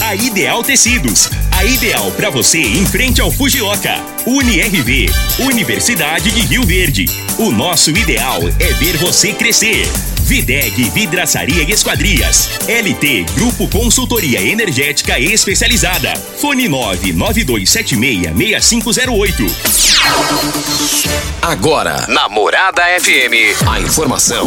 A Ideal Tecidos. A ideal para você em frente ao Fujioka. UniRV. Universidade de Rio Verde. O nosso ideal é ver você crescer. Videg Vidraçaria e Esquadrias. LT Grupo Consultoria Energética Especializada. Fone 992766508. Agora, Namorada FM, a informação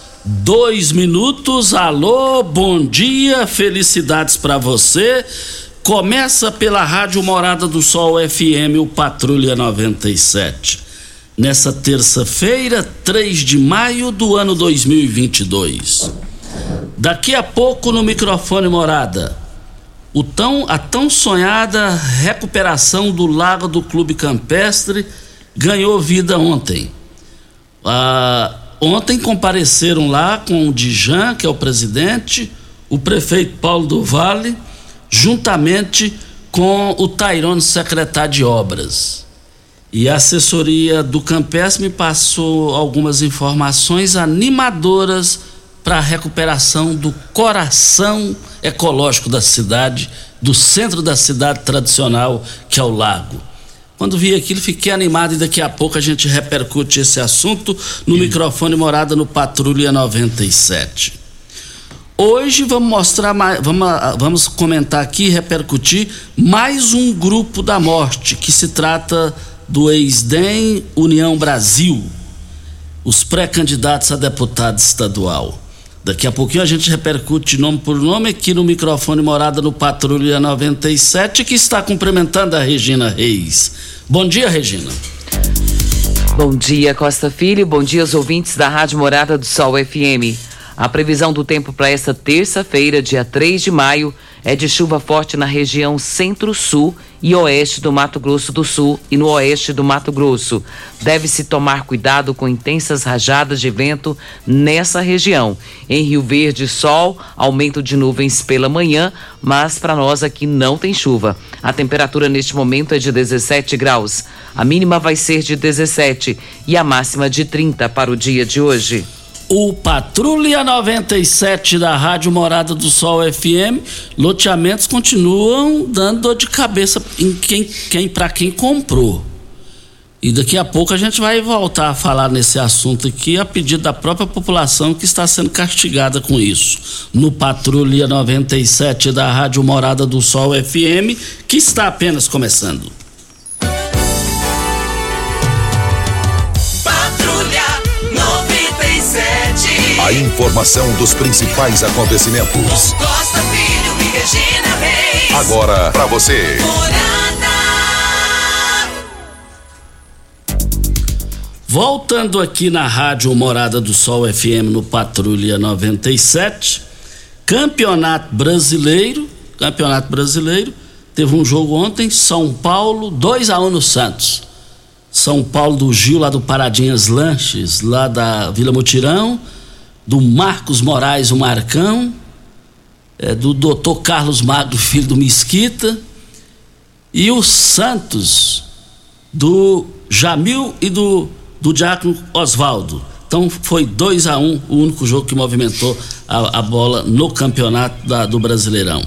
dois minutos. Alô, bom dia, felicidades para você. Começa pela Rádio Morada do Sol FM, o Patrulha 97. Nessa terça-feira, 3 de maio do ano 2022. Daqui a pouco no microfone Morada. O tão, a tão sonhada recuperação do lago do Clube Campestre ganhou vida ontem. Ah, ontem compareceram lá com o Dijan, que é o presidente, o prefeito Paulo do Vale, juntamente com o Tairone, secretário de obras. E a assessoria do Campestre me passou algumas informações animadoras para a recuperação do coração ecológico da cidade, do centro da cidade tradicional, que é o lago. Quando vi aquilo, fiquei animado e daqui a pouco a gente repercute esse assunto no microfone Morada no Patrulha 97. Hoje vamos mostrar, vamos, vamos comentar aqui, repercutir mais um grupo da morte, que se trata do ex-DEM União Brasil, os pré-candidatos a deputado estadual. Daqui a pouquinho a gente repercute nome por nome aqui no microfone Morada no Patrulha 97, que está cumprimentando a Regina Reis. Bom dia, Regina. Bom dia, Costa Filho. Bom dia aos ouvintes da Rádio Morada do Sol FM. A previsão do tempo para esta terça-feira, dia 3 de maio, é de chuva forte na região centro-sul e oeste do Mato Grosso do Sul e no oeste do Mato Grosso. Deve-se tomar cuidado com intensas rajadas de vento nessa região. Em Rio Verde, sol, aumento de nuvens pela manhã, mas para nós aqui não tem chuva. A temperatura neste momento é de 17 graus. A mínima vai ser de 17 e a máxima de 30 para o dia de hoje o Patrulha 97 da Rádio Morada do Sol FM, loteamentos continuam dando dor de cabeça em quem, quem para quem comprou. E daqui a pouco a gente vai voltar a falar nesse assunto aqui a pedido da própria população que está sendo castigada com isso. No Patrulha 97 da Rádio Morada do Sol FM, que está apenas começando. A informação dos principais acontecimentos. Costa Filho e Regina Reis. Agora para você. Voltando aqui na Rádio Morada do Sol FM no Patrulha 97, Campeonato Brasileiro, Campeonato Brasileiro, teve um jogo ontem, São Paulo, 2 a 1 um no Santos. São Paulo do Gil, lá do Paradinhas Lanches, lá da Vila Mutirão, do Marcos Moraes, o Marcão, é, do doutor Carlos Magro, filho do Mesquita, e o Santos, do Jamil e do, do Diácono Oswaldo. Então foi 2 a 1 um, o único jogo que movimentou a, a bola no campeonato da, do Brasileirão.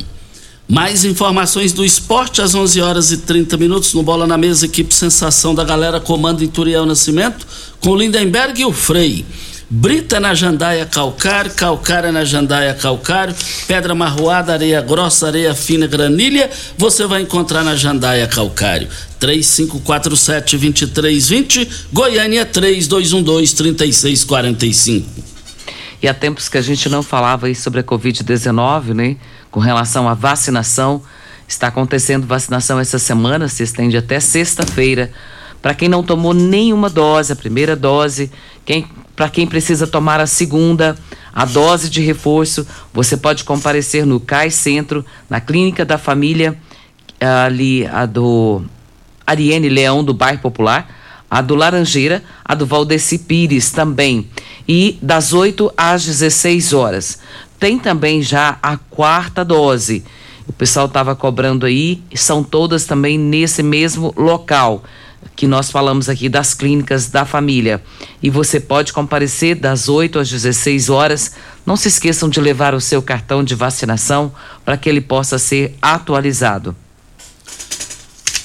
Mais informações do esporte às 11 horas e 30 minutos no Bola na Mesa, equipe Sensação da Galera, comando Ituriel Nascimento, com Lindenberg e o Frei. Brita na jandaia calcário, calcária na jandaia calcário, pedra marroada, areia grossa, areia fina, granilha, você vai encontrar na jandaia calcário. 3547-2320, Goiânia 3212-3645. E há tempos que a gente não falava aí sobre a Covid-19, né? Com relação à vacinação. Está acontecendo vacinação essa semana, se estende até sexta-feira. Para quem não tomou nenhuma dose, a primeira dose, quem, para quem precisa tomar a segunda, a dose de reforço, você pode comparecer no CAI Centro, na Clínica da Família, ali a do Ariane Leão, do Bairro Popular a do Laranjeira, a do Valdeci Pires também. E das 8 às 16 horas. Tem também já a quarta dose. O pessoal estava cobrando aí, são todas também nesse mesmo local que nós falamos aqui das clínicas da família. E você pode comparecer das 8 às 16 horas. Não se esqueçam de levar o seu cartão de vacinação para que ele possa ser atualizado.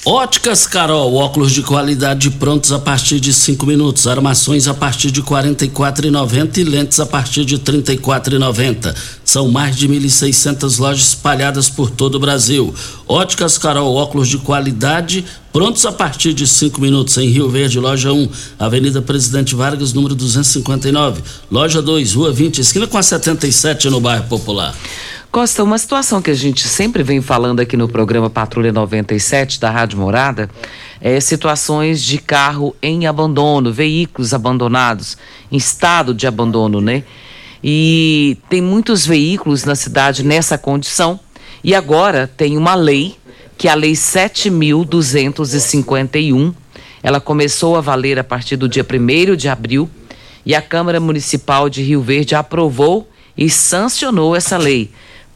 Óticas Carol, óculos de qualidade prontos a partir de 5 minutos, armações a partir de R$ 44,90 e lentes a partir de R$ 34,90. São mais de 1.600 lojas espalhadas por todo o Brasil. Óticas Carol, óculos de qualidade prontos a partir de 5 minutos em Rio Verde, loja 1, Avenida Presidente Vargas, número 259. Loja 2, Rua 20, esquina com a 77 no bairro Popular. Costa, uma situação que a gente sempre vem falando aqui no programa Patrulha 97 da Rádio Morada é situações de carro em abandono, veículos abandonados, em estado de abandono, né? E tem muitos veículos na cidade nessa condição. E agora tem uma lei, que é a Lei 7.251. Ela começou a valer a partir do dia 1 de abril e a Câmara Municipal de Rio Verde aprovou e sancionou essa lei.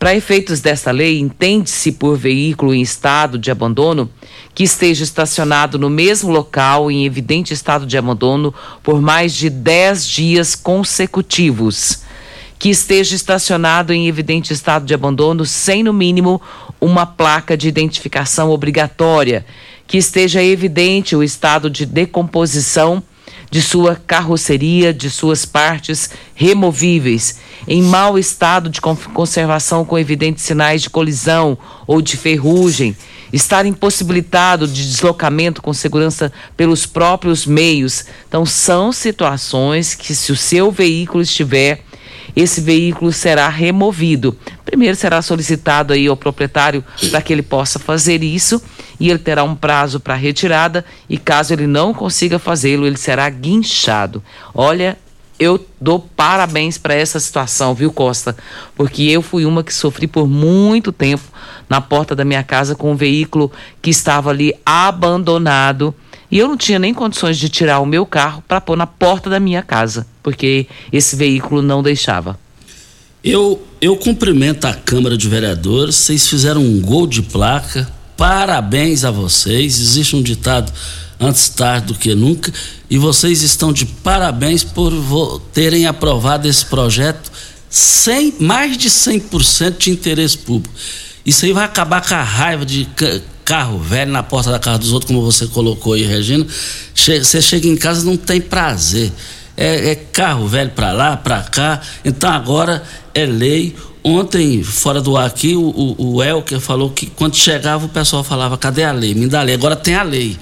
Para efeitos desta lei, entende-se por veículo em estado de abandono que esteja estacionado no mesmo local em evidente estado de abandono por mais de 10 dias consecutivos. Que esteja estacionado em evidente estado de abandono sem, no mínimo, uma placa de identificação obrigatória. Que esteja evidente o estado de decomposição de sua carroceria, de suas partes removíveis, em mau estado de conservação com evidentes sinais de colisão ou de ferrugem, estar impossibilitado de deslocamento com segurança pelos próprios meios. Então, são situações que, se o seu veículo estiver esse veículo será removido. Primeiro será solicitado aí ao proprietário para que ele possa fazer isso e ele terá um prazo para retirada e caso ele não consiga fazê-lo, ele será guinchado. Olha, eu dou parabéns para essa situação, viu, Costa? Porque eu fui uma que sofri por muito tempo na porta da minha casa com um veículo que estava ali abandonado e eu não tinha nem condições de tirar o meu carro para pôr na porta da minha casa, porque esse veículo não deixava. Eu, eu cumprimento a Câmara de Vereadores, vocês fizeram um gol de placa, parabéns a vocês. Existe um ditado antes tarde do que nunca, e vocês estão de parabéns por terem aprovado esse projeto sem mais de 100% de interesse público. Isso aí vai acabar com a raiva de carro velho na porta da casa dos outros, como você colocou aí, Regina. Você chega em casa não tem prazer. É, é carro velho para lá, para cá. Então agora é lei. Ontem, fora do ar aqui, o, o, o Elker falou que quando chegava o pessoal falava: cadê a lei? Me dá a lei. Agora tem a lei.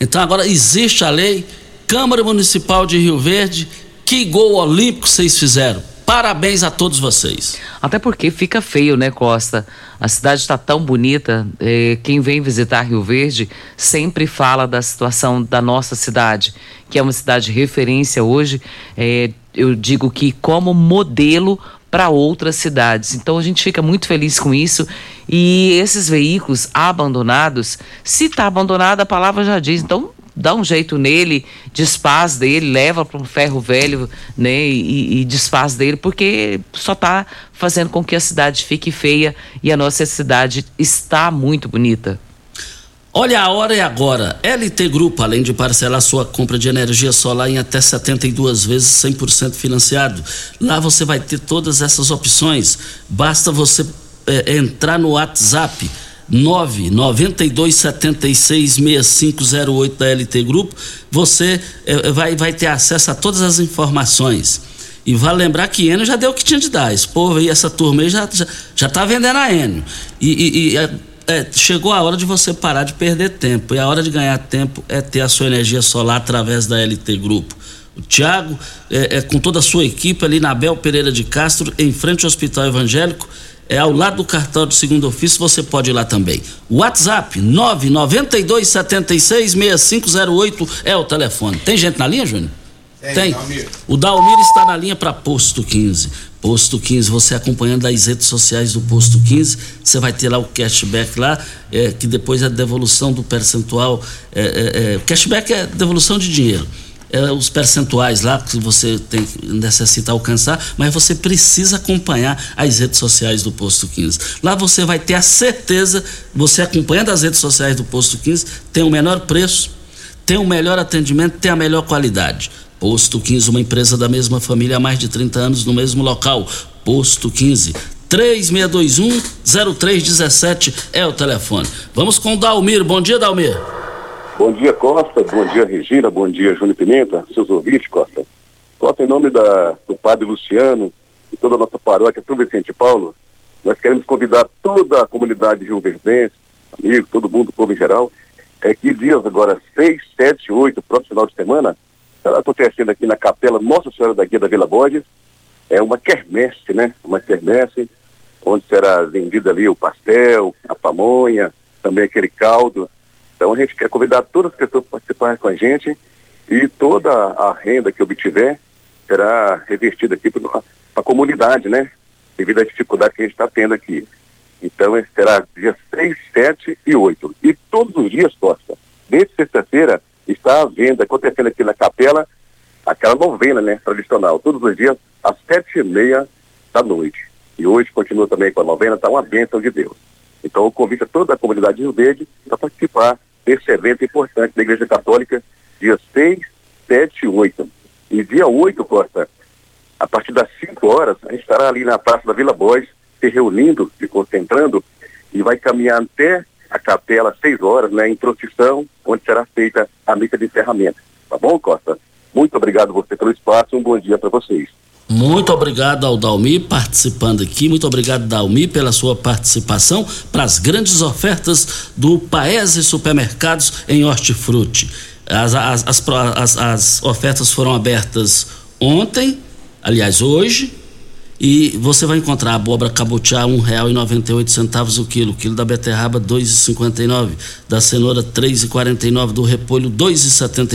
Então agora existe a lei. Câmara Municipal de Rio Verde, que gol olímpico vocês fizeram? Parabéns a todos vocês. Até porque fica feio, né, Costa? A cidade está tão bonita. Eh, quem vem visitar Rio Verde sempre fala da situação da nossa cidade, que é uma cidade de referência hoje. Eh, eu digo que como modelo para outras cidades. Então a gente fica muito feliz com isso. E esses veículos abandonados, se está abandonado, a palavra já diz. Então dá um jeito nele, desfaz dele, leva para um ferro velho, né, e, e, desfaz dele, porque só está fazendo com que a cidade fique feia e a nossa cidade está muito bonita. Olha, a hora é agora. LT Grupo, além de parcelar sua compra de energia solar em até 72 vezes 100% financiado. Lá você vai ter todas essas opções. Basta você é, entrar no WhatsApp 992766508 da LT Grupo, você é, vai, vai ter acesso a todas as informações. E vale lembrar que Enio já deu o que tinha de dar. Esse povo aí, essa turma aí já, já, já tá vendendo a Enio. E, e, e é, chegou a hora de você parar de perder tempo. E a hora de ganhar tempo é ter a sua energia solar através da LT Grupo. O Tiago, é, é, com toda a sua equipe ali na Bel Pereira de Castro, em frente ao Hospital Evangélico, é ao lado do cartão de segundo ofício, você pode ir lá também. WhatsApp 992766508 é o telefone. Tem gente na linha, Júnior? Tem. Tem. O Dalmir está na linha para Posto 15. Posto 15, você acompanhando as redes sociais do Posto 15, você vai ter lá o cashback lá, é, que depois é a devolução do percentual. É, é, é cashback é devolução de dinheiro é, os percentuais lá que você tem, necessita alcançar, mas você precisa acompanhar as redes sociais do Posto 15. Lá você vai ter a certeza, você acompanhando as redes sociais do Posto 15, tem o menor preço, tem o melhor atendimento, tem a melhor qualidade. Posto 15, uma empresa da mesma família há mais de 30 anos no mesmo local. Posto 15. 3621-0317 é o telefone. Vamos com o Dalmir. Bom dia, Dalmir. Bom dia, Costa. Bom dia, Regina. Bom dia, Júnior Pimenta. Seus ouvintes, Costa. Costa, em nome da, do Padre Luciano e toda a nossa paróquia, São Vicente Paulo, nós queremos convidar toda a comunidade Rio Verdense, amigos, todo mundo, povo em geral, é que dias agora, 6, 7, 8, próximo final de semana, acontecendo aqui na capela Nossa Senhora da Guia da Vila Borges, é uma quermesse, né? Uma quermesse, onde será vendida ali o pastel, a pamonha, também aquele caldo, então a gente quer convidar todas as pessoas para participar com a gente e toda a renda que obtiver será revertida aqui para a comunidade, né? Devido à dificuldade que a gente está tendo aqui. Então será dia 6, 7 e 8. E todos os dias, Costa, desde sexta-feira, está a venda acontecendo aqui na capela, aquela novena, né, tradicional, todos os dias, às sete e meia da noite. E hoje continua também com a novena, está uma bênção de Deus. Então, eu convido a toda a comunidade de Rio Verde para participar desse evento importante da Igreja Católica, dia 6, 7 e 8. E dia 8, Costa, a partir das 5 horas, a gente estará ali na Praça da Vila Bois, se reunindo, se concentrando, e vai caminhar até a capela às 6 horas, né, em procissão, onde será feita a missa de encerramento. Tá bom, Costa? Muito obrigado você pelo espaço, um bom dia para vocês. Muito obrigado ao Dalmi participando aqui. Muito obrigado, Dalmi, pela sua participação para as grandes ofertas do Paese Supermercados em Hortifruti. As, as, as, as, ofertas foram abertas ontem, aliás, hoje, e você vai encontrar abóbora cabotiá oito centavos o quilo, o quilo da beterraba e nove, da cenoura e nove, do repolho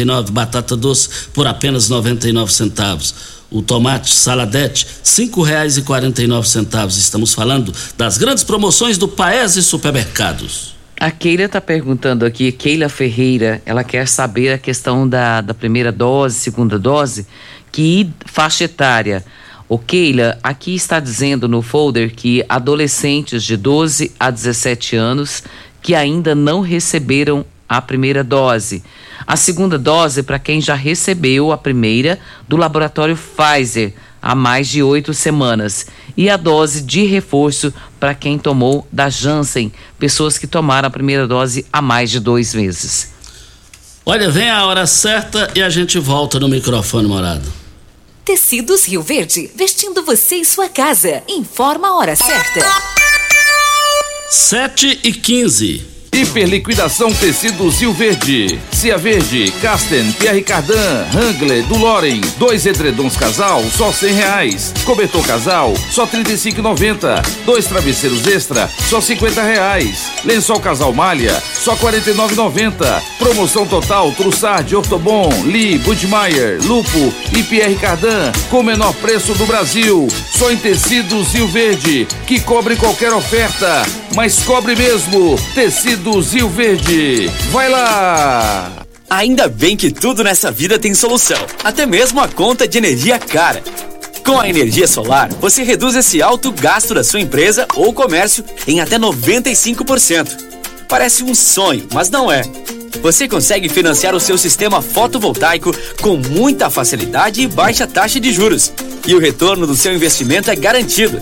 e nove, batata doce por apenas noventa e nove centavos o tomate saladete nove centavos. Estamos falando das grandes promoções do Paese Supermercados. A Keila está perguntando aqui, Keila Ferreira, ela quer saber a questão da, da primeira dose, segunda dose, que faixa etária. O Keila, aqui está dizendo no folder que adolescentes de 12 a 17 anos que ainda não receberam a primeira dose. A segunda dose para quem já recebeu a primeira do laboratório Pfizer há mais de oito semanas. E a dose de reforço para quem tomou da Janssen, pessoas que tomaram a primeira dose há mais de dois meses. Olha, vem a hora certa e a gente volta no microfone morado. Tecidos Rio Verde, vestindo você e sua casa. Informa a hora certa. 7 e 15. Hiperliquidação Tecidos Rio Verde. Cia Verde, Casten, Pierre Cardan, Hangler, do Loren. Dois edredons casal, só cem reais. Cobertor casal, só trinta e cinco Dois travesseiros extra, só cinquenta reais. Lençol casal malha, só quarenta e nove Promoção total, Trussard, Ortobon, Lee, Budmeier, Lupo e Pierre Cardan, com o menor preço do Brasil. Só em Tecidos Rio Verde, que cobre qualquer oferta, mas cobre mesmo. Tecido do Zil Verde. Vai lá! Ainda bem que tudo nessa vida tem solução, até mesmo a conta de energia cara. Com a energia solar, você reduz esse alto gasto da sua empresa ou comércio em até 95%. Parece um sonho, mas não é. Você consegue financiar o seu sistema fotovoltaico com muita facilidade e baixa taxa de juros. E o retorno do seu investimento é garantido.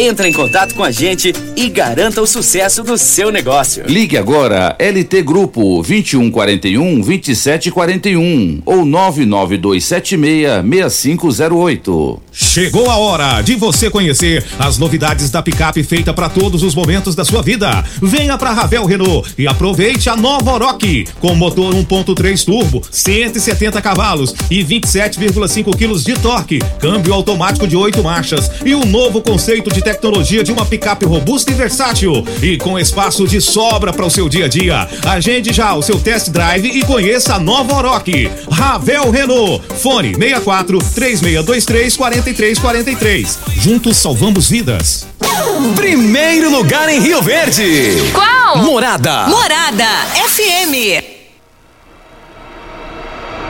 Entre em contato com a gente e garanta o sucesso do seu negócio. Ligue agora LT Grupo 2141 2741 ou 99276 6508. Chegou a hora de você conhecer as novidades da picape feita para todos os momentos da sua vida. Venha para Ravel Renault e aproveite a nova Oroch com motor 1.3 turbo, 170 cavalos e 27,5 quilos de torque, câmbio automático de 8 marchas e o um novo conceito de tecnologia de uma picape robusta e versátil e com espaço de sobra para o seu dia a dia. Agende já o seu test drive e conheça a nova Oroch. Ravel Renault. Fone 64 3623 4343. Juntos salvamos vidas. Primeiro lugar em Rio Verde. Qual? Morada. Morada FM.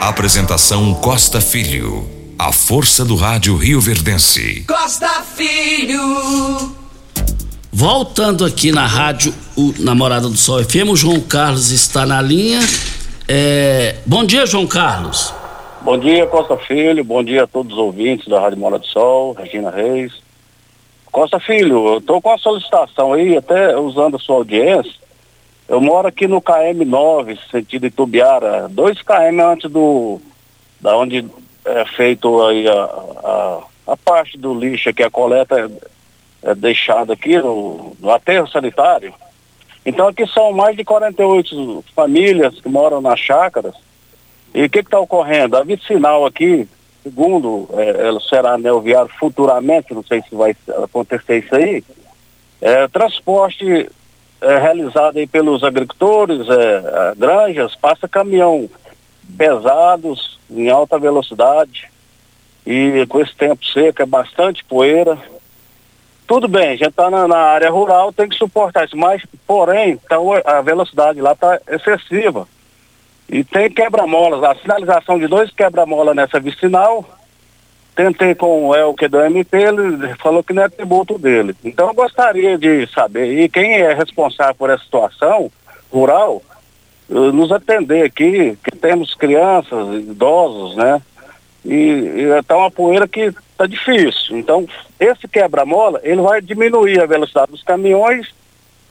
Apresentação Costa Filho. A força do rádio Rio Verdense. Costa Filho. Voltando aqui na rádio o Namorada do Sol FM, o João Carlos está na linha. É... Bom dia, João Carlos. Bom dia, Costa Filho. Bom dia a todos os ouvintes da Rádio Morada do Sol, Regina Reis. Costa Filho, eu estou com a solicitação aí, até usando a sua audiência. Eu moro aqui no KM9, sentido Itubiara, 2 km antes do da onde é feito aí a, a, a parte do lixo que a coleta é, é deixada aqui no, no aterro sanitário. Então aqui são mais de 48 famílias que moram nas chácaras. E o que está ocorrendo? A vicinal aqui, segundo é, ela será neoviário futuramente, não sei se vai acontecer isso aí, é, transporte é, realizado aí pelos agricultores, é, granjas, passa caminhão pesados em alta velocidade e com esse tempo seco é bastante poeira. Tudo bem, a gente está na, na, área rural, tem que suportar isso, mas porém então, a velocidade lá está excessiva. E tem quebra-molas, a sinalização de dois quebra-mola nessa vicinal, tentei com o Elke do MP, ele falou que não é tributo dele. Então eu gostaria de saber, e quem é responsável por essa situação rural, eh, nos atender aqui, que temos crianças, idosos, né? E, e tá uma poeira que tá difícil. Então, esse quebra-mola, ele vai diminuir a velocidade dos caminhões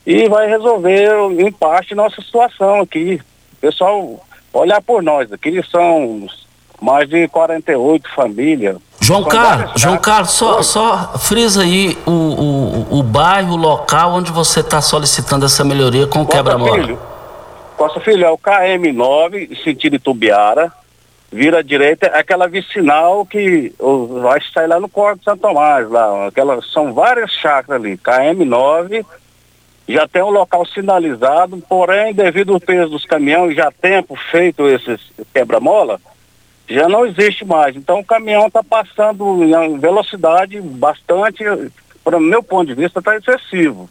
e vai resolver, em parte, nossa situação aqui. Pessoal, olhar por nós aqui, são mais de 48 famílias, João Carlos, João Carlos, só, só frisa aí o, o, o bairro, o local onde você está solicitando essa melhoria com o quebra-mola. Costa Filho, é o KM9, sentido Itubiara, vira à direita, é aquela vicinal que vai sair lá no Corpo de Santo Tomás, lá, aquela, são várias chácaras ali, KM9, já tem um local sinalizado, porém, devido ao peso dos caminhões, já tempo feito esses quebra-mola, já não existe mais. Então o caminhão está passando em velocidade bastante, para o meu ponto de vista, está excessivo.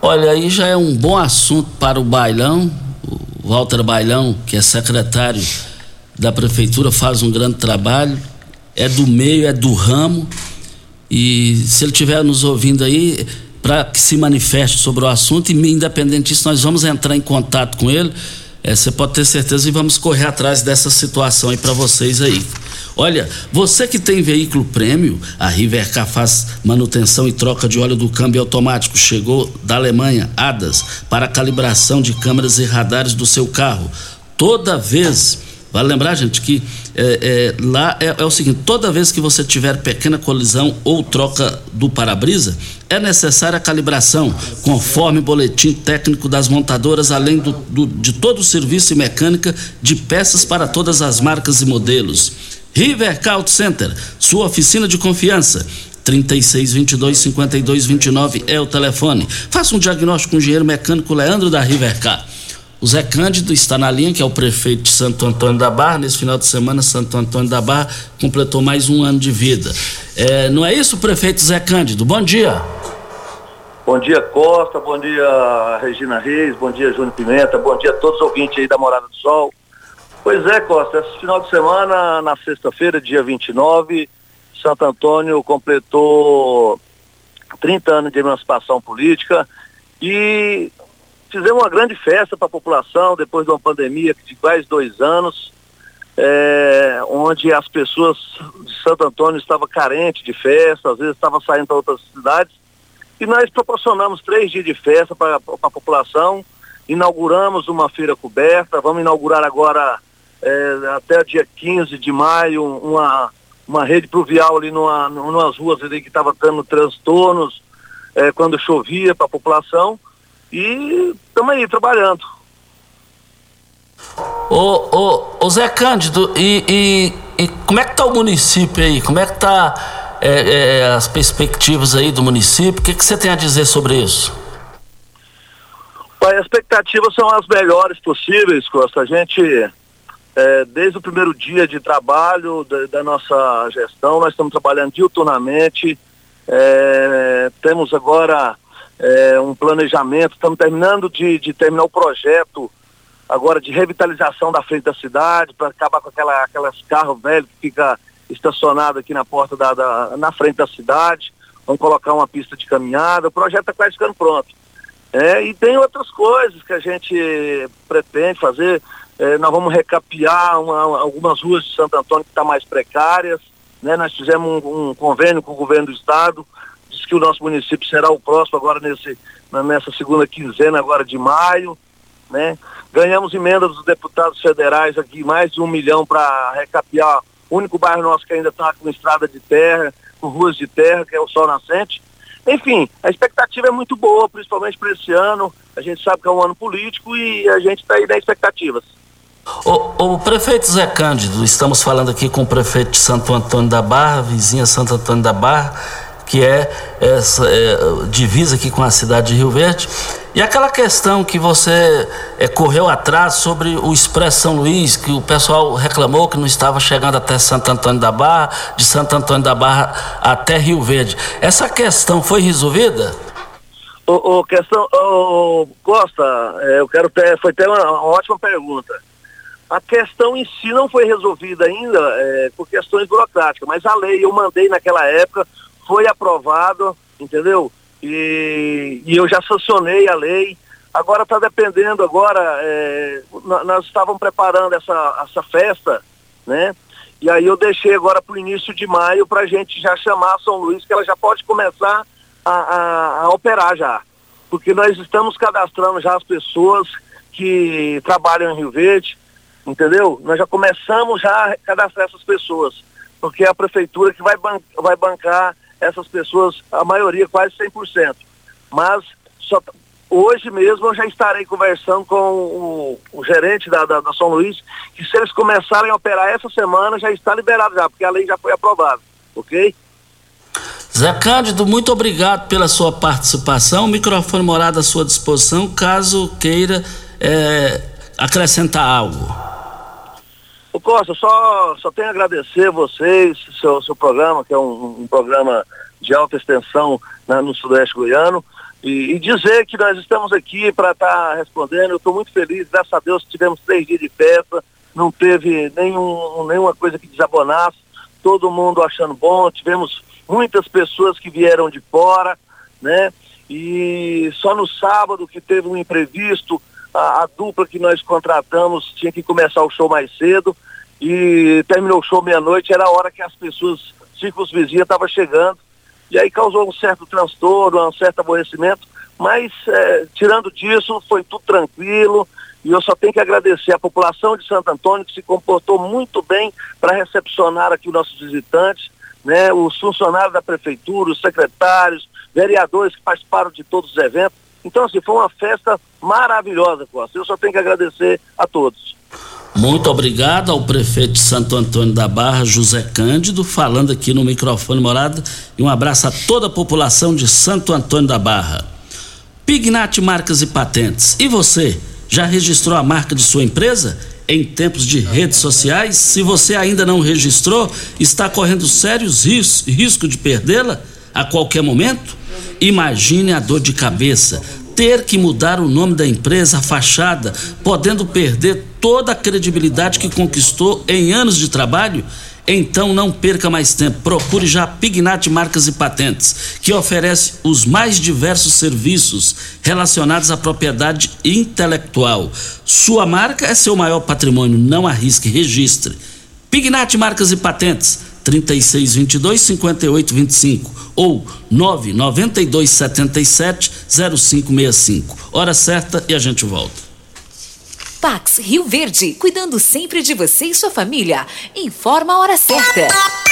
Olha, aí já é um bom assunto para o Bailão, o Walter Bailão, que é secretário da prefeitura, faz um grande trabalho, é do meio, é do ramo, e se ele estiver nos ouvindo aí, para que se manifeste sobre o assunto, e independente disso, nós vamos entrar em contato com ele É, você pode ter certeza e vamos correr atrás dessa situação aí para vocês aí. Olha, você que tem veículo prêmio, a Rivercar faz manutenção e troca de óleo do câmbio automático. Chegou da Alemanha, ADAS, para calibração de câmeras e radares do seu carro. Toda vez Vale lembrar, gente, que é, é, lá é, é, o seguinte: toda vez que você tiver pequena colisão ou troca do para-brisa, é necessária a calibração, conforme boletim técnico das montadoras, além do, do, de todo o serviço e mecânica de peças para todas as marcas e modelos. River Auto Center, sua oficina de confiança. 3622 5229 é o telefone. Faça um diagnóstico com o engenheiro mecânico Leandro da Rivercar. O Zé Cândido está na linha, que é o prefeito de Santo Antônio da Barra. Nesse final de semana, Santo Antônio da Barra completou mais um ano de vida. É, não é isso, prefeito Zé Cândido? Bom dia. Bom dia, Costa. Bom dia, Regina Reis. Bom dia, Júnior Pimenta. Bom dia a todos os ouvintes aí da Morada do Sol. Pois é, Costa. Esse final de semana, na sexta-feira, dia 29, Santo Antônio completou 30 anos de emancipação política e fizemos uma grande festa para a população depois de uma pandemia de quase dois anos, é, onde as pessoas de Santo Antônio estavam carentes de festa, às vezes estavam saindo para outras cidades. E nós proporcionamos três dias de festa para a população, inauguramos uma feira coberta, vamos inaugurar agora, é, até dia 15 de maio, uma, uma rede pluvial ali numa, numas ruas ali que estava dando transtornos é, quando chovia para a população. E estamos aí trabalhando. Ô, ô, ô Zé Cândido, e, e, e, como é que tá o município aí? Como é que tá é, é, as perspectivas aí do município? O que, que você tem a dizer sobre isso? As expectativas são as melhores possíveis, Costa. A gente, é, desde o primeiro dia de trabalho da, da, nossa gestão, nós estamos trabalhando diuturnamente. É, temos agora é, um planejamento, estamos terminando de, de, terminar o projeto agora de revitalização da frente da cidade, para acabar com aquela, aquelas carros velhos que fica estacionado aqui na porta da, da, na frente da cidade. Vamos colocar uma pista de caminhada, o projeto está quase ficando pronto. É, e tem outras coisas que a gente pretende fazer. É, nós vamos recapear uma, algumas ruas de Santo Antônio que estão tá mais precárias. Né? Nós fizemos um, um convênio com o governo do estado que o nosso município será o próximo agora nesse, nessa segunda quinzena agora de maio, né? Ganhamos emenda dos deputados federais aqui, mais de um milhão para recapear o único bairro nosso que ainda está com estrada de terra, com ruas de terra, que é o Sol Nascente. Enfim, a expectativa é muito boa, principalmente para esse ano. A gente sabe que é um ano político e a gente está aí nas expectativas. O, o, prefeito Zé Cândido, estamos falando aqui com o prefeito de Santo Antônio da Barra, vizinha Santo Antônio da Barra que é essa é, divisa aqui com a cidade de Rio Verde. E aquela questão que você é, correu atrás sobre o Expresso São Luís, que o pessoal reclamou que não estava chegando até Santo Antônio da Barra, de Santo Antônio da Barra até Rio Verde. Essa questão foi resolvida? O, o questão, o Costa, é, eu quero ter, foi uma, uma, ótima pergunta. A questão em si não foi resolvida ainda é, por questões burocráticas, mas a lei eu mandei naquela época foi aprovado, entendeu? E, e eu já sancionei a lei. Agora está dependendo, agora, é, nós estávamos preparando essa, essa festa, né? E aí eu deixei agora para o início de maio para a gente já chamar São Luís, que ela já pode começar a, a, a, operar já. Porque nós estamos cadastrando já as pessoas que trabalham em Rio Verde, entendeu? Nós já começamos já a cadastrar essas pessoas, porque é a prefeitura que vai, ban vai bancar essas pessoas, a maioria quase 100%. Mas só, hoje mesmo eu já estarei conversando com o, o gerente da, da, da, São Luís, que se eles começarem a operar essa semana já está liberado já, porque a lei já foi aprovada, ok? Zé Cândido, muito obrigado pela sua participação. O microfone morado à sua disposição, caso queira é, acrescentar algo. Ô Costa, só, só tenho a agradecer vocês, seu, seu programa, que é um, um programa de alta extensão né, no Sudeste Goiano, e, e, dizer que nós estamos aqui para estar tá respondendo. Eu estou muito feliz, graças a Deus tivemos três dias de festa, não teve nenhum, nenhuma coisa que desabonasse, todo mundo achando bom, tivemos muitas pessoas que vieram de fora, né? E só no sábado que teve um imprevisto, a, a dupla que nós contratamos tinha que começar o show mais cedo e terminou o show meia-noite, era a hora que as pessoas circunvizinhas estavam chegando. E aí causou um certo transtorno, um certo aborrecimento, mas é, tirando disso, foi tudo tranquilo. E eu só tenho que agradecer a população de Santo Antônio, que se comportou muito bem para recepcionar aqui os nossos visitantes, né, os funcionários da prefeitura, os secretários, vereadores que participaram de todos os eventos. Então, assim, foi uma festa maravilhosa, Costa. Eu só tenho que agradecer a todos. Muito obrigado ao prefeito de Santo Antônio da Barra, José Cândido, falando aqui no microfone morada. E um abraço a toda a população de Santo Antônio da Barra. Pignat Marcas e Patentes. E você, já registrou a marca de sua empresa? Em tempos de redes sociais, se você ainda não registrou, está correndo sérios ris risco de perdê-la a qualquer momento? Imagine a dor de cabeça ter que mudar o nome da empresa, a fachada, podendo perder toda a credibilidade que conquistou em anos de trabalho? Então não perca mais tempo. Procure já Pignat Marcas e Patentes, que oferece os mais diversos serviços relacionados à propriedade intelectual. Sua marca é seu maior patrimônio. Não arrisque, registre. Pignat Marcas e Patentes 3622 5825 ou 992 77 0565. Hora certa e a gente volta. Pax Rio Verde, cuidando sempre de você e sua família. Informa a hora certa.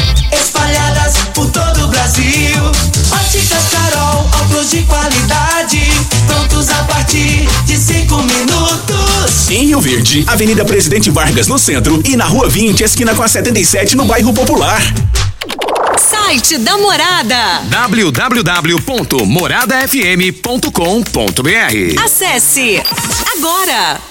espalhadas por todo o Brasil. Óticas Carol, óculos de qualidade, prontos a partir de 5 minutos. Em Rio Verde, Avenida Presidente Vargas no centro e na Rua 20, esquina com a 77 no bairro Popular. Site da Morada www.moradafm.com.br Acesse agora!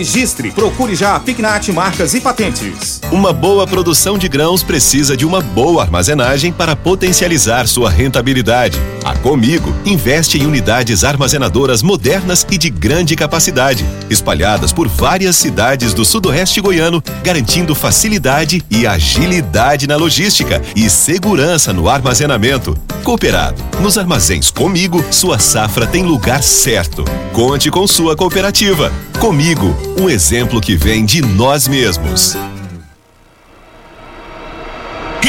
registre. Procure já a Pignat Marcas e Patentes. Uma boa produção de grãos precisa de uma boa armazenagem para potencializar sua rentabilidade. A Comigo investe em unidades armazenadoras modernas e de grande capacidade, espalhadas por várias cidades do sudoeste goiano, garantindo facilidade e agilidade na logística e segurança no armazenamento. Cooperado, nos armazéns Comigo, sua safra tem lugar certo. Conte com sua cooperativa. Comigo, um exemplo que vem de nós mesmos.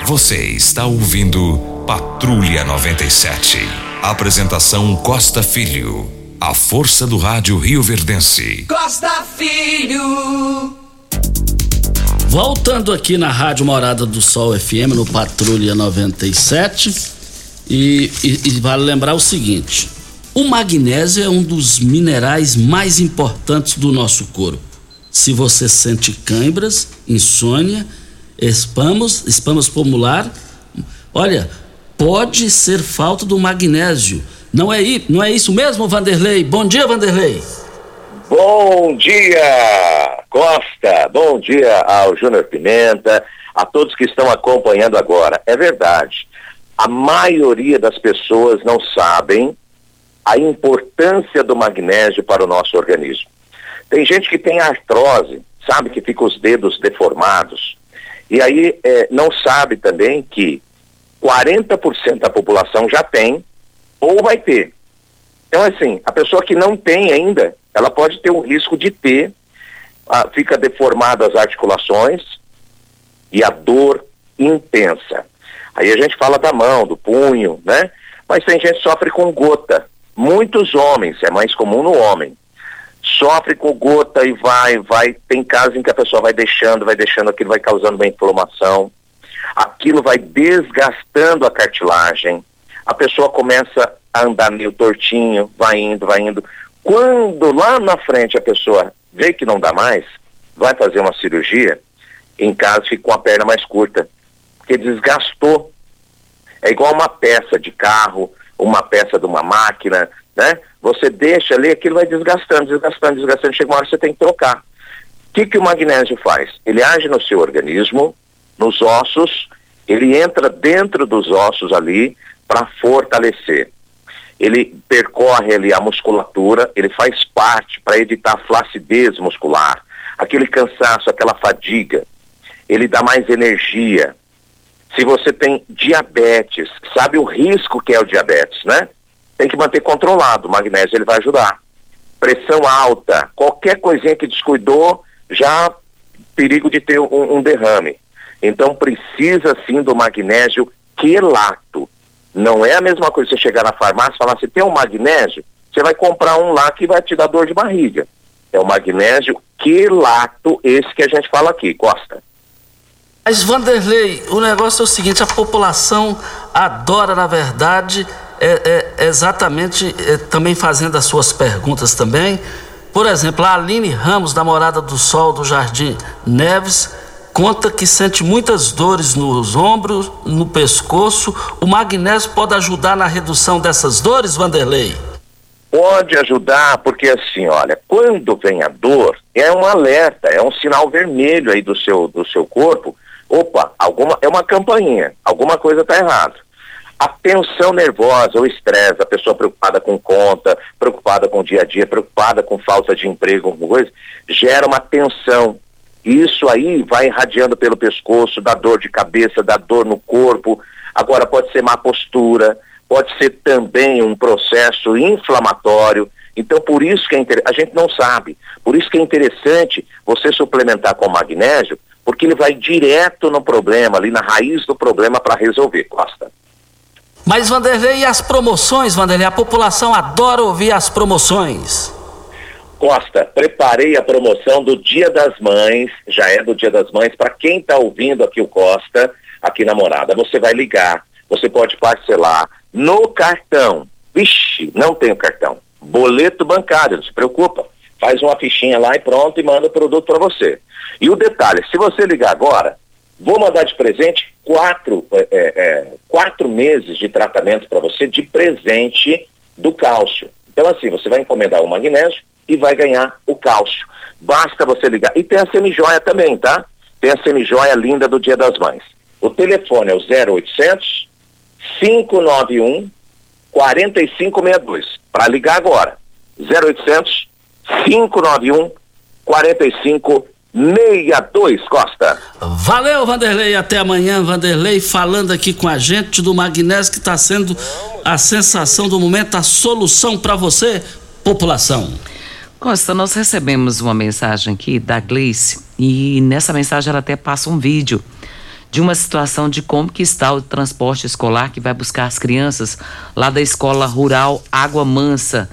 Você está ouvindo Patrulha 97. Apresentação Costa Filho. A força do rádio Rio Verdense. Costa Filho. Voltando aqui na Rádio Morada do Sol FM, no Patrulha 97. E, e, e vale lembrar o seguinte: o magnésio é um dos minerais mais importantes do nosso corpo. Se você sente câimbras, insônia, espamos, espamos pulmonar, olha, pode ser falta do magnésio. Não é, não é isso mesmo, Vanderlei? Bom dia, Vanderlei. Bom dia, Costa. Bom dia ao Júnior Pimenta, a todos que estão acompanhando agora. É verdade. A maioria das pessoas não sabem a importância do magnésio para o nosso organismo. Tem gente que tem artrose, sabe que fica os dedos deformados. E aí é, não sabe também que 40% da população já tem ou vai ter. Então, assim, a pessoa que não tem ainda, ela pode ter o risco de ter, ah, fica deformada as articulações e a dor intensa. Aí a gente fala da mão, do punho, né? Mas tem gente que sofre com gota. Muitos homens, é mais comum no homem, sofre com gota e vai, vai. Tem casos em que a pessoa vai deixando, vai deixando, aquilo vai causando uma inflamação, aquilo vai desgastando a cartilagem, a pessoa começa a andar meio tortinho, vai indo, vai indo. Quando lá na frente a pessoa vê que não dá mais, vai fazer uma cirurgia, em casa fica com a perna mais curta, porque desgastou. É igual uma peça de carro, uma peça de uma máquina, né? Você deixa ali, aquilo vai desgastando, desgastando, desgastando, chega uma hora que você tem que trocar. O que, que o magnésio faz? Ele age no seu organismo, nos ossos, ele entra dentro dos ossos ali para fortalecer. Ele percorre ali a musculatura, ele faz parte para evitar flacidez muscular, aquele cansaço, aquela fadiga. Ele dá mais energia. Se você tem diabetes, sabe o risco que é o diabetes, né? Tem que manter controlado. O magnésio ele vai ajudar. Pressão alta, qualquer coisinha que descuidou, já perigo de ter um, um derrame. Então precisa sim do magnésio quelato. Não é a mesma coisa você chegar na farmácia e falar, você tem um magnésio, você vai comprar um lá que vai te dar dor de barriga. É o magnésio quelato, esse que a gente fala aqui, Costa. Mas Vanderlei, o negócio é o seguinte, a população adora, na verdade, é, é exatamente é, também fazendo as suas perguntas também. Por exemplo, a Aline Ramos, da Morada do Sol do Jardim Neves, conta que sente muitas dores nos ombros, no pescoço. O magnésio pode ajudar na redução dessas dores, Vanderlei? Pode ajudar, porque assim, olha, quando vem a dor, é um alerta, é um sinal vermelho aí do seu, do seu corpo. Opa, alguma, é uma campainha, alguma coisa está errada. A tensão nervosa, o estresse, a pessoa preocupada com conta, preocupada com o dia a dia, preocupada com falta de emprego, alguma coisa, gera uma tensão isso aí vai irradiando pelo pescoço, dá dor de cabeça, dá dor no corpo. Agora pode ser má postura, pode ser também um processo inflamatório. Então por isso que é inter... a gente não sabe. Por isso que é interessante você suplementar com magnésio, porque ele vai direto no problema, ali na raiz do problema para resolver, Costa. Mas Vanderlei, e as promoções, Vanderlei? A população adora ouvir as promoções. Costa, preparei a promoção do Dia das Mães, já é do Dia das Mães, para quem está ouvindo aqui o Costa, aqui na morada. Você vai ligar, você pode parcelar no cartão. Vixe, não tenho cartão. Boleto bancário, não se preocupa. Faz uma fichinha lá e pronto e manda o produto para você. E o detalhe, se você ligar agora, vou mandar de presente quatro, é, é, é quatro meses de tratamento para você de presente do cálcio. Então assim, você vai encomendar o magnésio, e vai ganhar o cálcio. Basta você ligar. E tem a semijoia também, tá? Tem a semijoia linda do Dia das Mães. O telefone é o 0800 591 4562. Para ligar agora. 0800 591 4562, Costa. Valeu, Vanderlei. Até amanhã, Vanderlei, falando aqui com a gente do magnésio que está sendo a sensação do momento, a solução para você, população. Costa, nós recebemos uma mensagem aqui da Gleice e nessa mensagem ela até passa um vídeo de uma situação de como que está o transporte escolar que vai buscar as crianças lá da escola rural Água Mansa,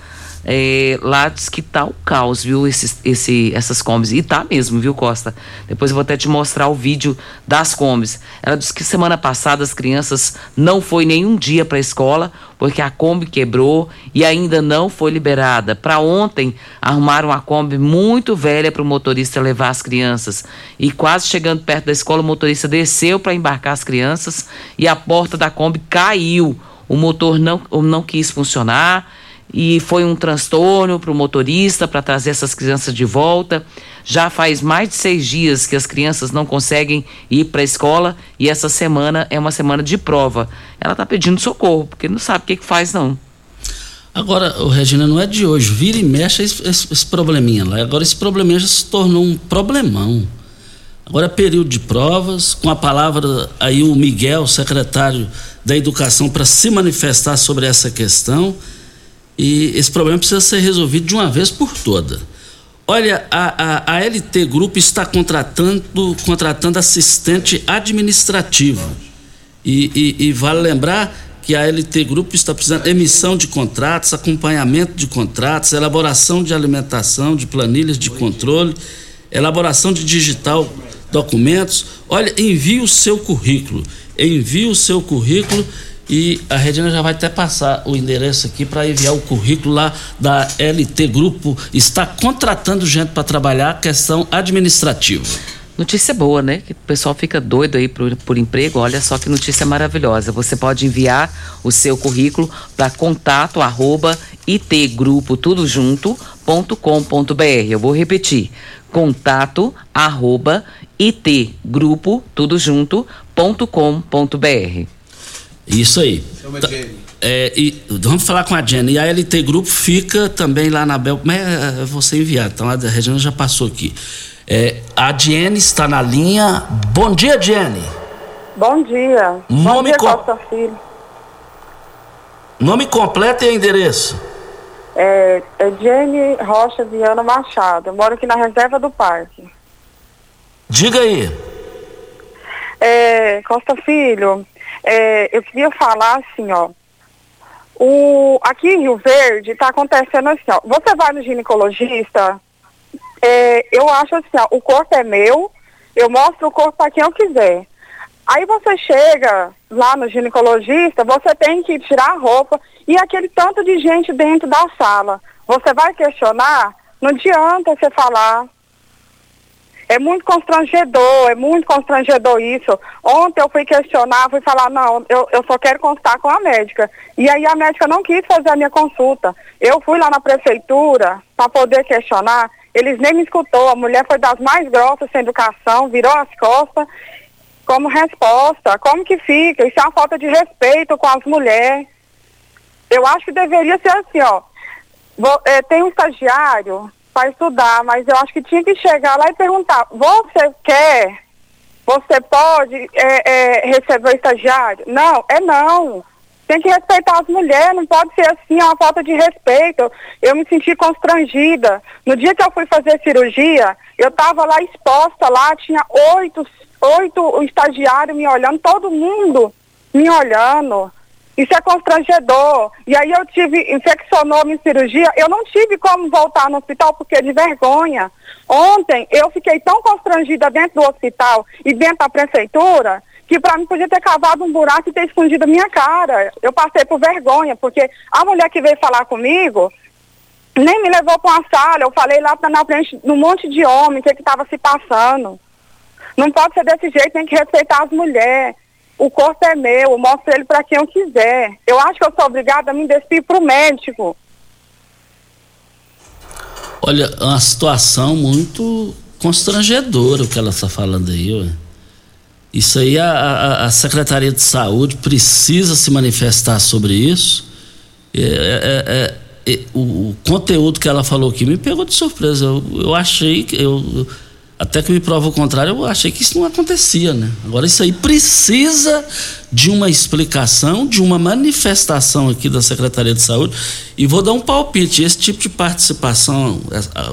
É, lá diz que tá o caos, viu? Esse, esse, essas combis. E tá mesmo, viu, Costa? Depois eu vou até te mostrar o vídeo das combis. Ela disse que semana passada as crianças não foi nenhum dia para a escola porque a Kombi quebrou e ainda não foi liberada. Para ontem, arrumaram uma Kombi muito velha para o motorista levar as crianças. E quase chegando perto da escola, o motorista desceu para embarcar as crianças e a porta da Kombi caiu. O motor não, não quis funcionar e foi um transtorno para o motorista para trazer essas crianças de volta. Já faz mais de seis dias que as crianças não conseguem ir para a escola e essa semana é uma semana de prova. Ela está pedindo socorro porque não sabe o que, que faz não. Agora, o Regina, não é de hoje. Vira e mexe esse, esse, esse probleminha lá. Agora esse probleminha já se tornou um problemão. Agora é período de provas, com a palavra aí o Miguel, secretário da Educação, para se manifestar sobre essa questão. E esse problema precisa ser resolvido de uma vez por toda. Olha, a, a, a LT Grupo está contratando, contratando assistente administrativo. E, e, e vale lembrar que a LT Grupo está precisando de emissão de contratos, acompanhamento de contratos, elaboração de alimentação, de planilhas de controle, elaboração de digital documentos. Olha, envie o seu currículo. Envie o seu currículo e a Regina já vai até passar o endereço aqui para enviar o currículo lá da LT Grupo. Está contratando gente para trabalhar questão administrativa. Notícia boa, né? Que o pessoal fica doido aí por, por emprego. Olha só que notícia maravilhosa. Você pode enviar o seu currículo para contato arroba itgrupo tudo junto ponto com ponto br. Eu vou repetir. Contato arroba itgrupo tudo junto ponto com ponto br. Isso aí. Chama tá, é, e, vamos falar com a Jenny. E a LT Grupo fica também lá na Bel. Mas é, é você enviar, então a Regina já passou aqui. É, a Jenny está na linha. Bom dia, Jenny. Bom dia. Nome Bom dia, com... Filho. Nome completo e endereço. É, é Jenny Rocha Viana Machado. Eu moro aqui na reserva do parque. Diga aí. É, Costa Filho, é, eu queria falar assim, ó. O, aqui em Rio Verde está acontecendo assim, ó. Você vai no ginecologista, é, eu acho assim, ó, o corpo é meu, eu mostro o corpo para quem eu quiser. Aí você chega lá no ginecologista, você tem que tirar a roupa e aquele tanto de gente dentro da sala. Você vai questionar, não adianta você falar. É muito constrangedor, é muito constrangedor isso. Ontem eu fui questionar, fui falar, não, eu, eu só quero constar com a médica. E aí a médica não quis fazer a minha consulta. Eu fui lá na prefeitura para poder questionar, eles nem me escutou. A mulher foi das mais grossas sem educação, virou as costas como resposta. Como que fica? Isso é uma falta de respeito com as mulheres. Eu acho que deveria ser assim, ó. Vou, é, tem um estagiário para estudar, mas eu acho que tinha que chegar lá e perguntar: você quer? Você pode é, é, receber estagiário? Não, é não. Tem que respeitar as mulheres, não pode ser assim, é uma falta de respeito. Eu me senti constrangida. No dia que eu fui fazer cirurgia, eu estava lá exposta, lá tinha oito, oito estagiários me olhando, todo mundo me olhando. Isso é constrangedor. E aí eu tive, infeccionou minha cirurgia, eu não tive como voltar no hospital porque de vergonha. Ontem eu fiquei tão constrangida dentro do hospital e dentro da prefeitura que para mim podia ter cavado um buraco e ter escondido a minha cara. Eu passei por vergonha, porque a mulher que veio falar comigo nem me levou para uma sala, eu falei lá na frente de um monte de homem o que estava se passando. Não pode ser desse jeito, tem que respeitar as mulheres o corpo é meu, eu mostro ele para quem eu quiser. Eu acho que eu sou obrigada a me despir para o médico. Olha, é uma situação muito constrangedora o que ela está falando aí, ué. Isso aí a, a, a, Secretaria de Saúde precisa se manifestar sobre isso. É, é, é, é o, o, conteúdo que ela falou aqui me pegou de surpresa. Eu, eu achei que eu, até que me prova o contrário, eu achei que isso não acontecia, né? Agora isso aí precisa de uma explicação, de uma manifestação aqui da Secretaria de Saúde. E vou dar um palpite: esse tipo de participação,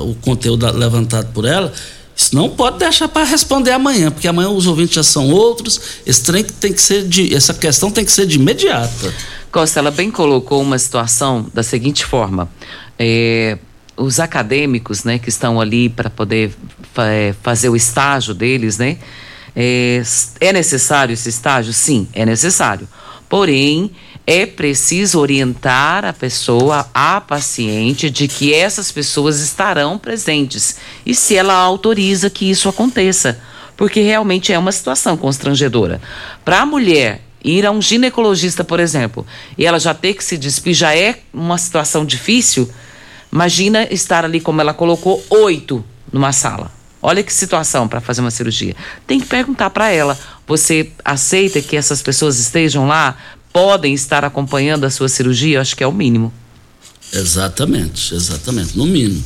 o conteúdo levantado por ela, isso não pode deixar para responder amanhã, porque amanhã os ouvintes já são outros. Esse trem tem que ser de, essa questão tem que ser de imediata. Costa, ela bem colocou uma situação da seguinte forma: é, os acadêmicos, né, que estão ali para poder fazer o estágio deles, né? É, é necessário esse estágio? Sim, é necessário. Porém, é preciso orientar a pessoa, a paciente, de que essas pessoas estarão presentes e se ela autoriza que isso aconteça, porque realmente é uma situação constrangedora. Para a mulher ir a um ginecologista, por exemplo, e ela já ter que se despir, já é uma situação difícil. Imagina estar ali, como ela colocou, oito numa sala. Olha que situação para fazer uma cirurgia. Tem que perguntar para ela: você aceita que essas pessoas estejam lá? Podem estar acompanhando a sua cirurgia? Eu acho que é o mínimo. Exatamente, exatamente, no mínimo.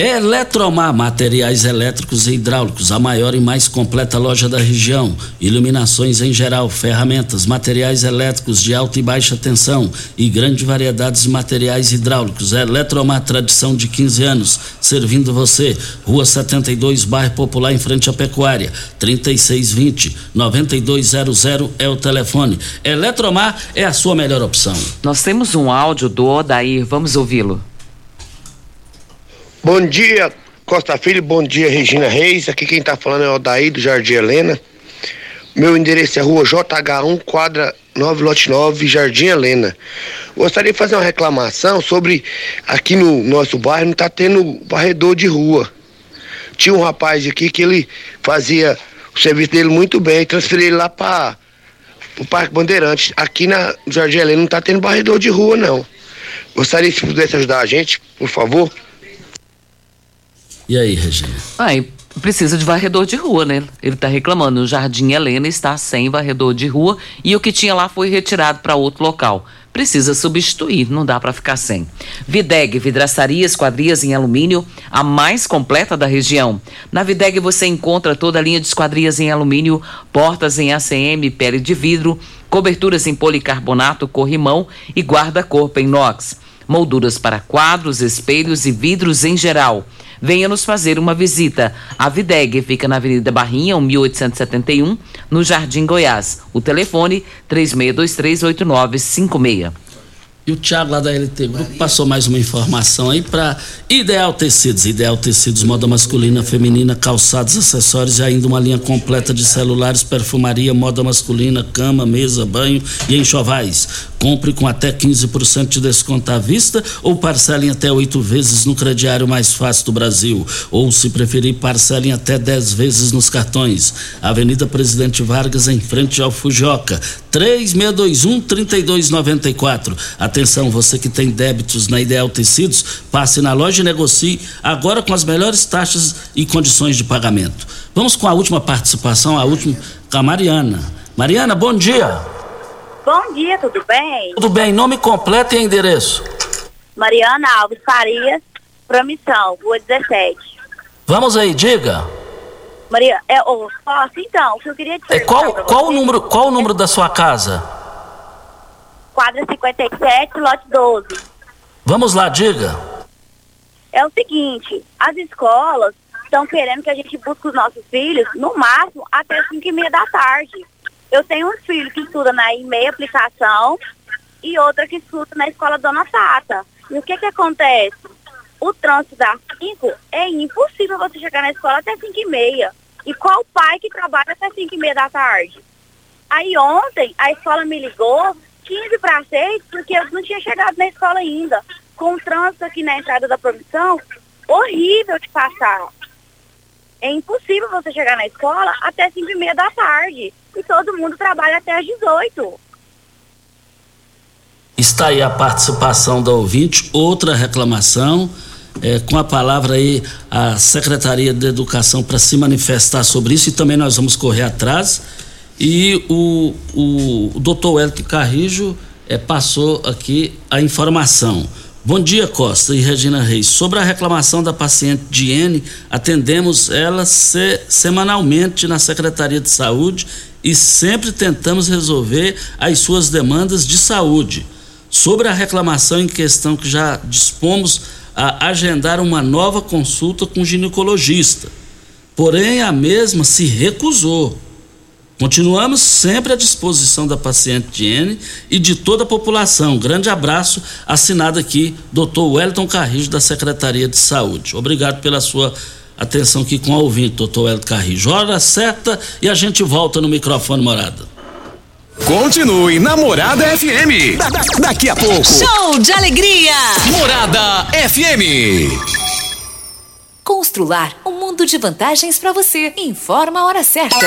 Eletromar, materiais elétricos e hidráulicos, a maior e mais completa loja da região. Iluminações em geral, ferramentas, materiais elétricos de alta e baixa tensão e grande variedade de materiais hidráulicos. Eletromar, tradição de 15 anos, servindo você. Rua 72, bairro Popular, em frente à Pecuária. 3620 9200 é o telefone. Eletromar é a sua melhor opção. Nós temos um áudio do Odair, vamos ouvi-lo. Bom dia, Costa Filho, bom dia, Regina Reis. Aqui quem tá falando é o Daí do Jardim Helena. Meu endereço é rua JH1, quadra 9, lote 9, Jardim Helena. Gostaria de fazer uma reclamação sobre aqui no nosso bairro não tá tendo varredor de rua. Tinha um rapaz aqui que ele fazia o serviço dele muito bem, transferi ele lá para o Parque Bandeirantes. Aqui na Jardim Helena não tá tendo varredor de rua, não. Gostaria se pudesse ajudar a gente, por favor. E aí, Regina? Aí, precisa de varredor de rua, né? Ele está reclamando. O Jardim Helena está sem varredor de rua e o que tinha lá foi retirado para outro local. Precisa substituir, não dá para ficar sem. Videg, vidraçaria, esquadrias em alumínio, a mais completa da região. Na Videg você encontra toda a linha de esquadrias em alumínio, portas em ACM, pele de vidro, coberturas em policarbonato, corrimão e guarda-corpo em inox. Molduras para quadros, espelhos e vidros em geral venha nos fazer uma visita. A Videg fica na Avenida Barrinha, 1871, no Jardim Goiás. O telefone 36238956. E o Thiago lá da LT Grupo passou mais uma informação aí para Ideal Tecidos. Ideal Tecidos, moda masculina, feminina, calçados, acessórios e ainda uma linha completa de celulares, perfumaria, moda masculina, cama, mesa, banho e enxovais. Compre com até 15% de desconto à vista ou parcelem até oito vezes no crediário mais fácil do Brasil. Ou, se preferir, parcelem até 10 vezes nos cartões. Avenida Presidente Vargas, em frente ao Fujoca. 3621-3294. Atenção, você que tem débitos na Ideal Tecidos, passe na loja e negocie agora com as melhores taxas e condições de pagamento. Vamos com a última participação, a última, com a Mariana. Mariana, bom dia. Bom dia, tudo bem? Tudo bem, nome completo e endereço. Mariana Alves Farias, Promissão, Rua 17. Vamos aí, diga. Maria, é, oh, então, o que eu queria dizer. É, qual, qual, o número, qual o número da sua casa? Quadra 57, lote 12. Vamos lá, diga. É o seguinte, as escolas estão querendo que a gente busque os nossos filhos, no máximo, até 5 e meia da tarde. Eu tenho um filho que estuda na e-mail aplicação e outra que estuda na escola Dona Tata. E o que que acontece? O trânsito das 5 é impossível você chegar na escola até 5 e meia. E qual pai que trabalha até 5 e meia da tarde? Aí ontem a escola me ligou 15 para 6 porque eu não tinha chegado na escola ainda. Com o trânsito aqui na entrada da promissão, horrível de passar. É impossível você chegar na escola até 5 e meia da tarde e todo mundo trabalha até às 18. Está aí a participação da ouvinte, outra reclamação. É, com a palavra aí a Secretaria de Educação para se manifestar sobre isso e também nós vamos correr atrás. E o, o, o doutor Wellington Carrijo é, passou aqui a informação. Bom dia, Costa e Regina Reis. Sobre a reclamação da paciente Diene, atendemos ela se, semanalmente na Secretaria de Saúde e sempre tentamos resolver as suas demandas de saúde. Sobre a reclamação em questão que já dispomos a agendar uma nova consulta com ginecologista. Porém, a mesma se recusou. Continuamos sempre à disposição da paciente Diene e de toda a população. grande abraço, assinado aqui, Dr. Wellington Carrijo, da Secretaria de Saúde. Obrigado pela sua atenção aqui com o ouvinte, doutor Wellington Carrijo. Hora certa e a gente volta no microfone morada. Continue na Morada FM. Da, da, daqui a pouco. Show de alegria. Morada FM. Constrular um mundo de vantagens para você. Informa a hora certa.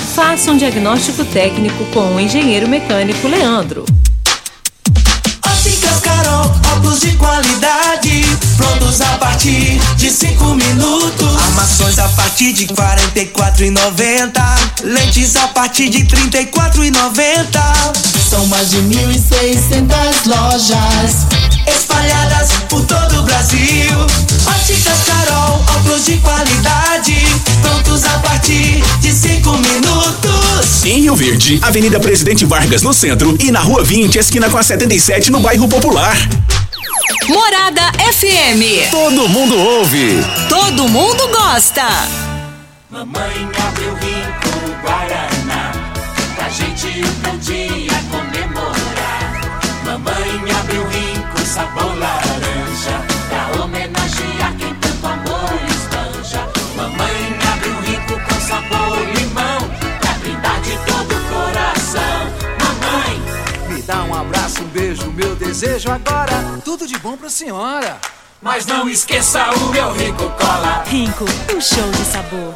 Faça um diagnóstico técnico com o engenheiro mecânico Leandro. Óticas Carol, óculos de qualidade, prontos a partir de 5 minutos. Armações a partir de 44,90. Lentes a partir de 34,90. São mais de 1.600 lojas espalhadas por todo o Brasil. Óticas Carol, óculos de qualidade, prontos a partir de 5 minutos. Em Rio Verde, Avenida Presidente Vargas no centro e na Rua 20, esquina com a 77 no bairro Popular. Morada FM. Todo mundo ouve. Todo mundo gosta. Mamãe abriu rico sabor laranja, pra homenagear quem tanto amor espanja. Mamãe abriu rico com sabor limão, pra brindar de todo o coração. Mamãe, Me dá um abraço, um beijo, meu desejo agora. Tudo de bom pra senhora. mas não esqueça o meu rico cola. Rico, um show de sabor.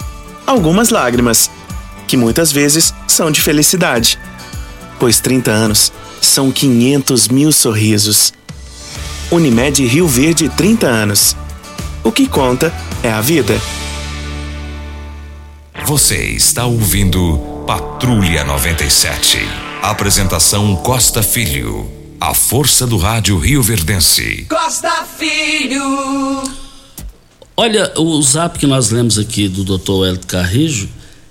algumas lágrimas, que muitas vezes são de felicidade, pois 30 anos são 500 mil sorrisos. Unimed Rio Verde 30 anos. O que conta é a vida. Você está ouvindo Patrulha 97. Apresentação Costa Filho. A força do rádio Rio Verdense. Costa Filho. Olha, o zap que nós lemos aqui do Dr. Hélio Carrijo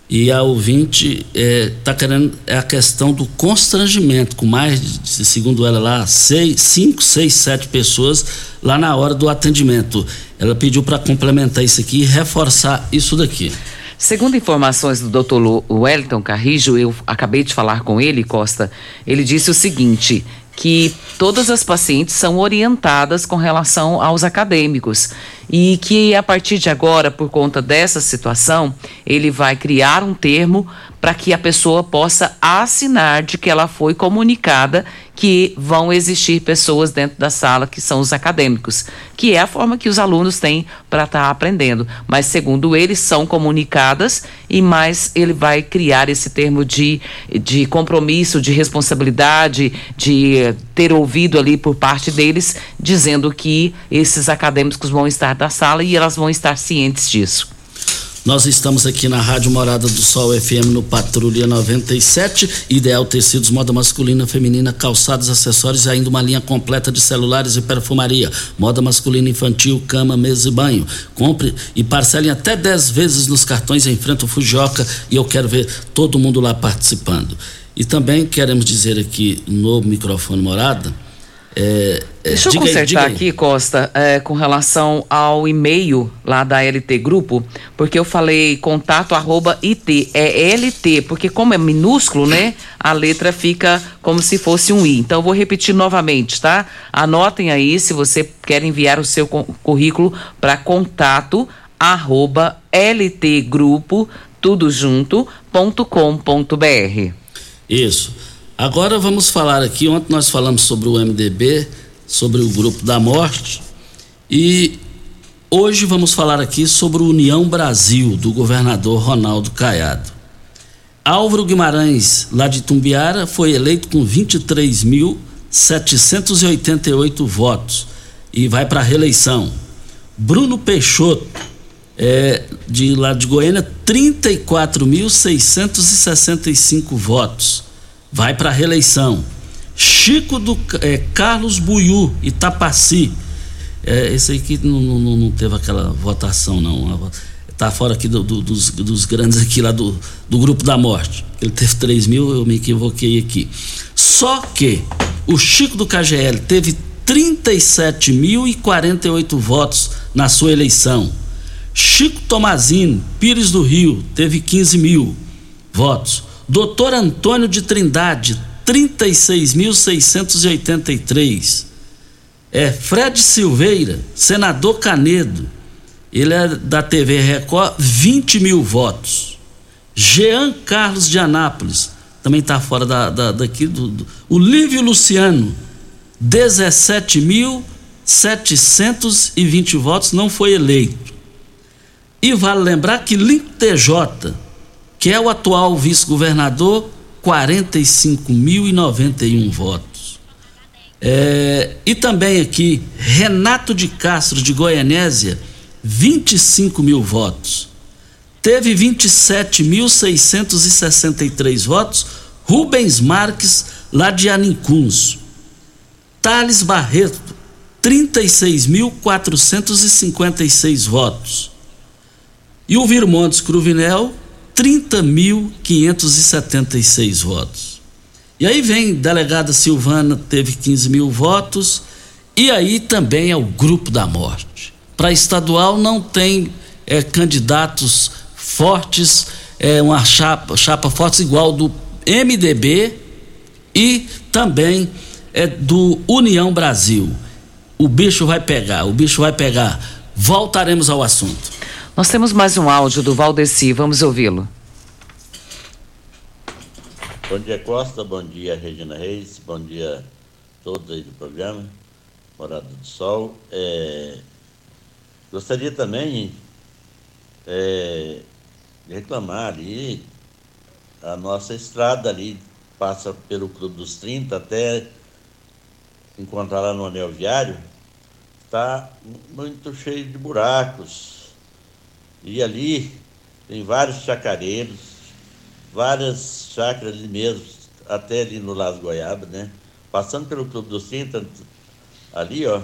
e a ouvinte está querendo é a questão do constrangimento, com mais, de, segundo ela lá, seis, cinco, seis, sete pessoas lá na hora do atendimento. Ela pediu para complementar isso aqui e reforçar isso daqui. Segundo informações do Dr. Wellington Carrijo, eu acabei de falar com ele, Costa. Ele disse o seguinte: que todas as pacientes são orientadas com relação aos acadêmicos e que a partir de agora, por conta dessa situação, ele vai criar um termo para que a pessoa possa assinar de que ela foi comunicada que vão existir pessoas dentro da sala que são os acadêmicos, que é a forma que os alunos têm para estar tá aprendendo. Mas, segundo eles, são comunicadas e mais ele vai criar esse termo de, de compromisso, de responsabilidade, de ter ouvido ali por parte deles, dizendo que esses acadêmicos vão estar na sala e elas vão estar cientes disso. Nós estamos aqui na Rádio Morada do Sol FM no Patrulha 97, Ideal Tecidos, moda masculina, feminina, calçados, acessórios e ainda uma linha completa de celulares e perfumaria. Moda masculina, infantil, cama, mesa e banho. Compre e parcele até 10 vezes nos cartões em frente ao Fujioka e eu quero ver todo mundo lá participando. E também queremos dizer aqui no microfone Morada é, é, Deixa eu consertar aí, aqui, Costa, é, com relação ao e-mail lá da LT Grupo, porque eu falei contato arroba IT, é LT, porque como é minúsculo, né, a letra fica como se fosse um I. Então eu vou repetir novamente, tá? Anotem aí se você quer enviar o seu currículo para contato arroba ltgrupo, tudo junto, ponto com ponto br. Isso. Agora vamos falar aqui, ontem nós falamos sobre o MDB, sobre o grupo da morte, e hoje vamos falar aqui sobre o União Brasil, do governador Ronaldo Caiado. Álvaro Guimarães, lá de Tumbiara, foi eleito com 23.788 votos e vai para a reeleição. Bruno Peixoto, é, de lá de Goiânia, 34.665 votos vai para a reeleição. Chico do é, Carlos Buiú, Itapaci. É, esse aí que não, não, não, teve aquela votação, não. Tá fora aqui do, do, dos, dos, grandes aqui lá do, do grupo da morte. Ele teve 3 mil, eu me equivoquei aqui. Só que o Chico do KGL teve 37.048 votos na sua eleição. Chico Tomazino, Pires do Rio, teve 15 mil votos. Doutor Antônio de Trindade, 36.683. É Fred Silveira, senador Canedo, ele é da TV Record, 20 mil votos. Jean Carlos de Anápolis, também está fora da, da, daqui. Do, do, o Lívio Luciano, 17.720 votos, não foi eleito. E vale lembrar que Limpo TJ, que é o atual vice-governador, 45.091 votos. É, e também aqui, Renato de Castro, de Goianésia, 25 mil votos. Teve 27.663 votos, Rubens Marques, lá de Anicuns. Thales Barreto, 36.456 votos. E o Virmontes Cruvinel, 30.576 votos. E aí vem delegada Silvana, teve 15 mil votos, e aí também é o grupo da morte. Para estadual não tem é, candidatos fortes, é uma chapa, chapa forte igual do MDB e também é do União Brasil. O bicho vai pegar, o bicho vai pegar. Voltaremos ao assunto. Nós temos mais um áudio do Valdeci, vamos ouvi-lo. Bom dia, Costa, bom dia, Regina Reis, bom dia a todos aí do programa, Morada do Sol. É, gostaria também é, de reclamar ali, a nossa estrada ali passa pelo Clube dos 30 até encontrar lá no anel viário, está muito cheio de buracos, e ali tem vários chacareiros, várias chácaras ali mesmo, até ali no Las Goiaba, né? Passando pelo Clube dos 30, ali, ó,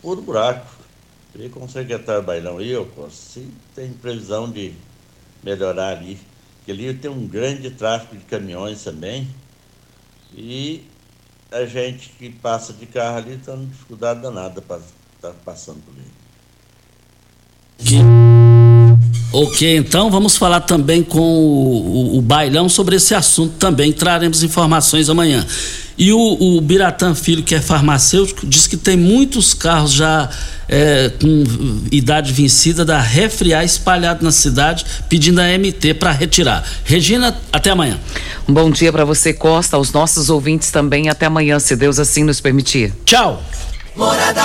puro buraco. E com o secretário Bailão aí, ó, se tem previsão de melhorar ali. Porque ali tem um grande tráfego de caminhões também. E a gente que passa de carro ali está com dificuldade danada para estar tá passando por ali. Ok, então vamos falar também com o, o, o, Bailão sobre esse assunto também. Traremos informações amanhã. E o, o Biratã Filho, que é farmacêutico, diz que tem muitos carros já é, com idade vencida da Refriar espalhado na cidade, pedindo a MT para retirar. Regina, até amanhã. Um bom dia para você, Costa, aos nossos ouvintes também. Até amanhã, se Deus assim nos permitir. Tchau. Morada